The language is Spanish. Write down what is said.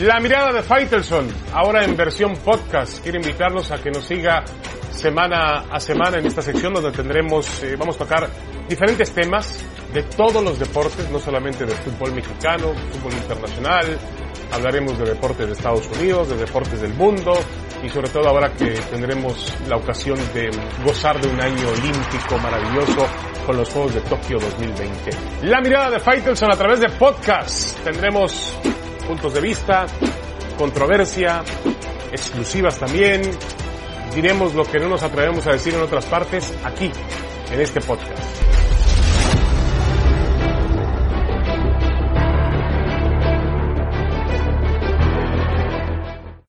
La mirada de Faitelson, ahora en versión podcast. Quiero invitarlos a que nos siga semana a semana en esta sección donde tendremos, eh, vamos a tocar diferentes temas de todos los deportes, no solamente del fútbol mexicano, fútbol internacional, hablaremos de deportes de Estados Unidos, de deportes del mundo y sobre todo ahora que tendremos la ocasión de gozar de un año olímpico maravilloso con los Juegos de Tokio 2020. La mirada de Faitelson a través de podcast. Tendremos puntos de vista, controversia, exclusivas también. Diremos lo que no nos atrevemos a decir en otras partes aquí, en este podcast.